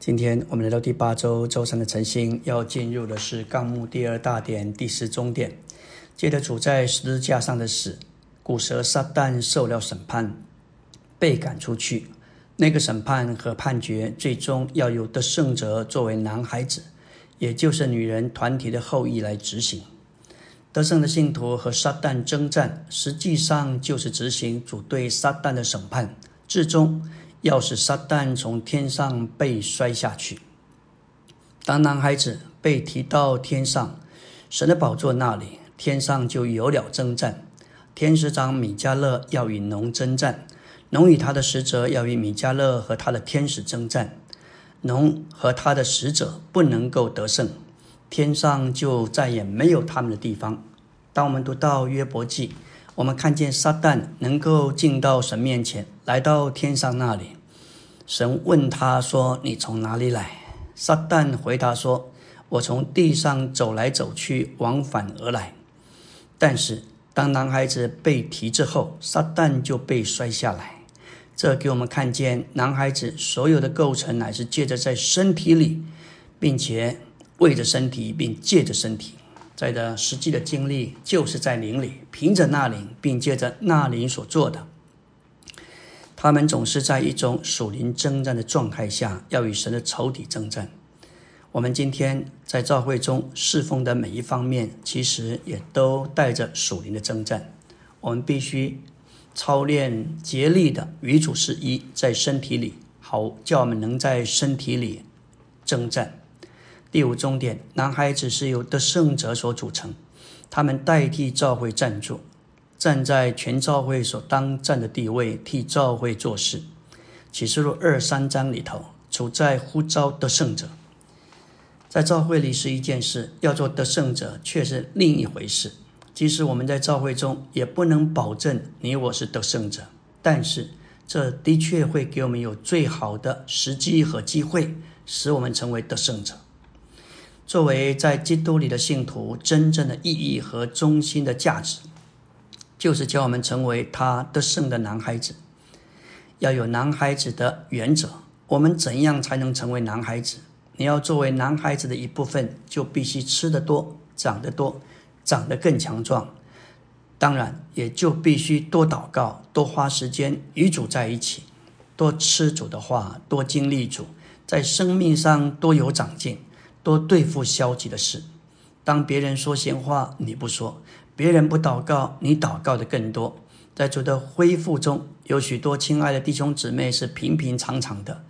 今天我们来到第八周周三的晨星，要进入的是纲目第二大点第四中点。借着主在十字架上的死，古蛇撒旦受了审判，被赶出去。那个审判和判决最终要由得胜者作为男孩子，也就是女人团体的后裔来执行。得胜的信徒和撒旦征战，实际上就是执行主对撒旦的审判，至终。要使撒旦从天上被摔下去。当男孩子被提到天上，神的宝座那里，天上就有了征战。天使长米迦勒要与农征战，农与他的使者要与米迦勒和他的天使征战。农和他的使者不能够得胜，天上就再也没有他们的地方。当我们读到约伯记。我们看见撒旦能够进到神面前，来到天上那里。神问他说：“你从哪里来？”撒旦回答说：“我从地上走来走去，往返而来。”但是当男孩子被提之后，撒旦就被摔下来。这给我们看见，男孩子所有的构成乃是借着在身体里，并且为着身体，并借着身体。在的实际的经历，就是在灵里，凭着那灵，并借着那灵所做的。他们总是在一种属灵征战的状态下，要与神的仇敌征战。我们今天在教会中侍奉的每一方面，其实也都带着属灵的征战。我们必须操练竭力的与主是一，在身体里，好叫我们能在身体里征战。第五重点，男孩子是由得胜者所组成，他们代替教会站住，站在全教会所当站的地位，替教会做事。启示录二三章里头，处在呼召得胜者，在教会里是一件事，要做得胜者却是另一回事。即使我们在教会中，也不能保证你我是得胜者，但是这的确会给我们有最好的时机和机会，使我们成为得胜者。作为在基督里的信徒，真正的意义和中心的价值，就是教我们成为他得胜的男孩子。要有男孩子的原则，我们怎样才能成为男孩子？你要作为男孩子的一部分，就必须吃得多、长得多、长得更强壮。当然，也就必须多祷告、多花时间与主在一起，多吃主的话、多经历主，在生命上多有长进。多对付消极的事。当别人说闲话，你不说；别人不祷告，你祷告的更多。在主的恢复中，有许多亲爱的弟兄姊妹是平平常常的，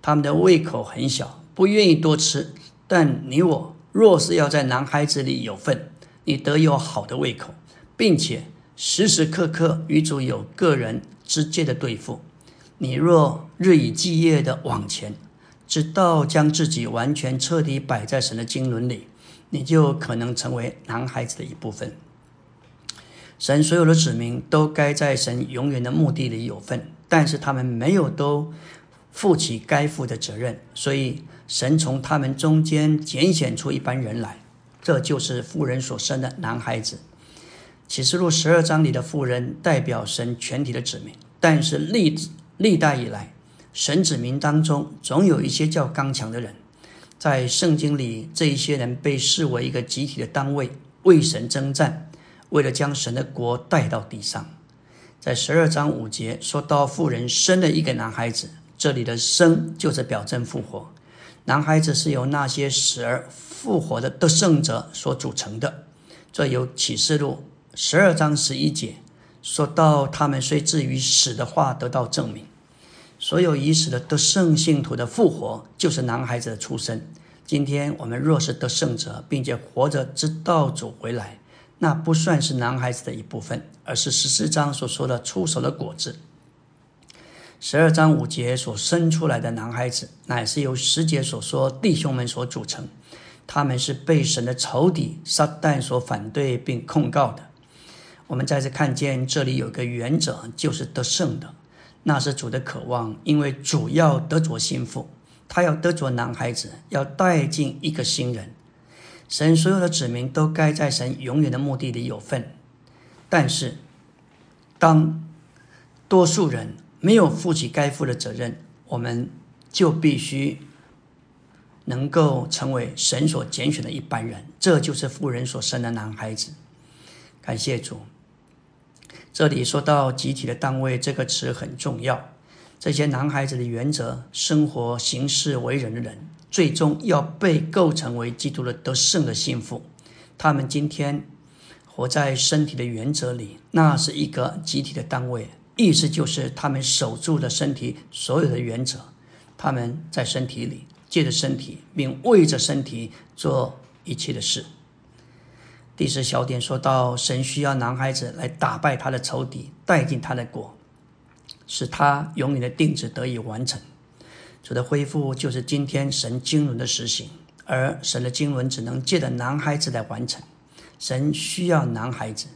他们的胃口很小，不愿意多吃。但你我若是要在男孩子里有份，你得有好的胃口，并且时时刻刻与主有个人直接的对付，你若日以继夜的往前。直到将自己完全彻底摆在神的经纶里，你就可能成为男孩子的一部分。神所有的子民都该在神永远的目的里有份，但是他们没有都负起该负的责任，所以神从他们中间拣选出一班人来，这就是妇人所生的男孩子。启示录十二章里的妇人代表神全体的子民，但是历历代以来。神子民当中，总有一些较刚强的人，在圣经里，这一些人被视为一个集体的单位，为神征战，为了将神的国带到地上。在十二章五节说到妇人生了一个男孩子，这里的“生”就是表征复活。男孩子是由那些死而复活的得胜者所组成的。这由启示录十二章十一节说到，他们虽至于死的话，得到证明。所有已死的得胜信徒的复活，就是男孩子的出生。今天我们若是得胜者，并且活着知道主回来，那不算是男孩子的一部分，而是十四章所说的出手的果子。十二章五节所生出来的男孩子，乃是由十节所说弟兄们所组成。他们是被神的仇敌撒旦所反对并控告的。我们再次看见这里有个原则，就是得胜的。那是主的渴望，因为主要得着心腹，他要得着男孩子，要带进一个新人。神所有的子民都该在神永远的目的里有份，但是当多数人没有负起该负的责任，我们就必须能够成为神所拣选的一般人，这就是富人所生的男孩子。感谢主。这里说到集体的单位这个词很重要。这些男孩子的原则、生活、行事、为人的人，最终要被构成为基督的得胜的心腹。他们今天活在身体的原则里，那是一个集体的单位，意思就是他们守住了身体所有的原则。他们在身体里，借着身体，并为着身体做一切的事。第四小点说到，神需要男孩子来打败他的仇敌，带进他的国。使他永远的定旨得以完成。主的恢复就是今天神经纶的实行，而神的经纶只能借着男孩子来完成。神需要男孩子，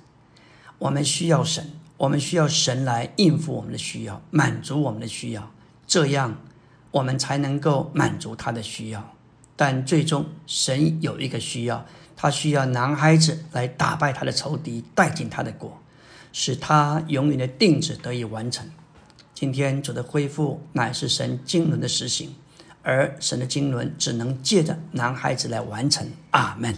我们需要神，我们需要神来应付我们的需要，满足我们的需要，这样我们才能够满足他的需要。但最终神有一个需要，他需要男孩子来打败他的仇敌，带进他的国，使他永远的定旨得以完成。今天主的恢复乃是神经纶的实行，而神的经纶只能借着男孩子来完成。阿门。